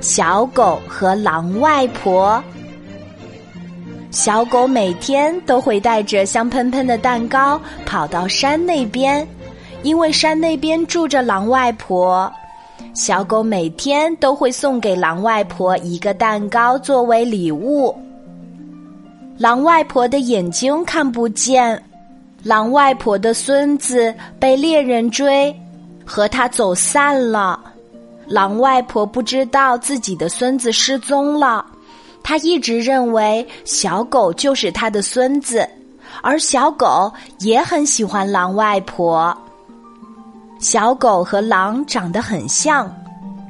小狗和狼外婆。小狗每天都会带着香喷喷的蛋糕跑到山那边，因为山那边住着狼外婆。小狗每天都会送给狼外婆一个蛋糕作为礼物。狼外婆的眼睛看不见，狼外婆的孙子被猎人追，和他走散了。狼外婆不知道自己的孙子失踪了，她一直认为小狗就是她的孙子，而小狗也很喜欢狼外婆。小狗和狼长得很像，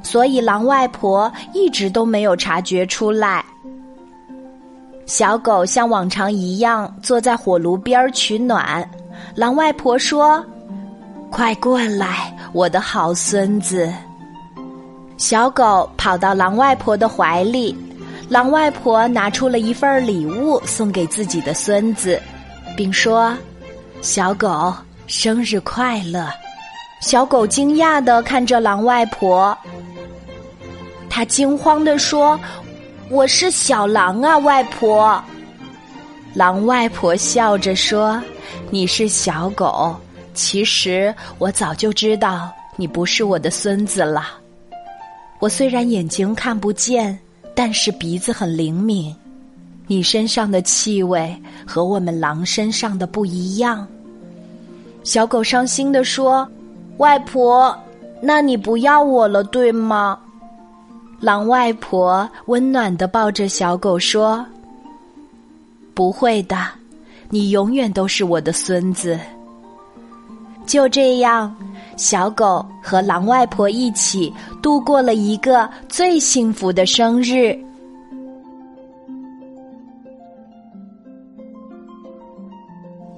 所以狼外婆一直都没有察觉出来。小狗像往常一样坐在火炉边取暖。狼外婆说：“快过来，我的好孙子。”小狗跑到狼外婆的怀里，狼外婆拿出了一份礼物送给自己的孙子，并说：“小狗生日快乐。”小狗惊讶的看着狼外婆，它惊慌的说。我是小狼啊，外婆。狼外婆笑着说：“你是小狗，其实我早就知道你不是我的孙子了。我虽然眼睛看不见，但是鼻子很灵敏。你身上的气味和我们狼身上的不一样。”小狗伤心的说：“外婆，那你不要我了，对吗？”狼外婆温暖的抱着小狗说：“不会的，你永远都是我的孙子。”就这样，小狗和狼外婆一起度过了一个最幸福的生日。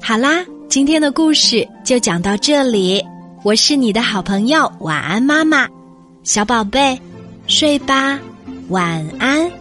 好啦，今天的故事就讲到这里。我是你的好朋友，晚安，妈妈，小宝贝。睡吧，晚安。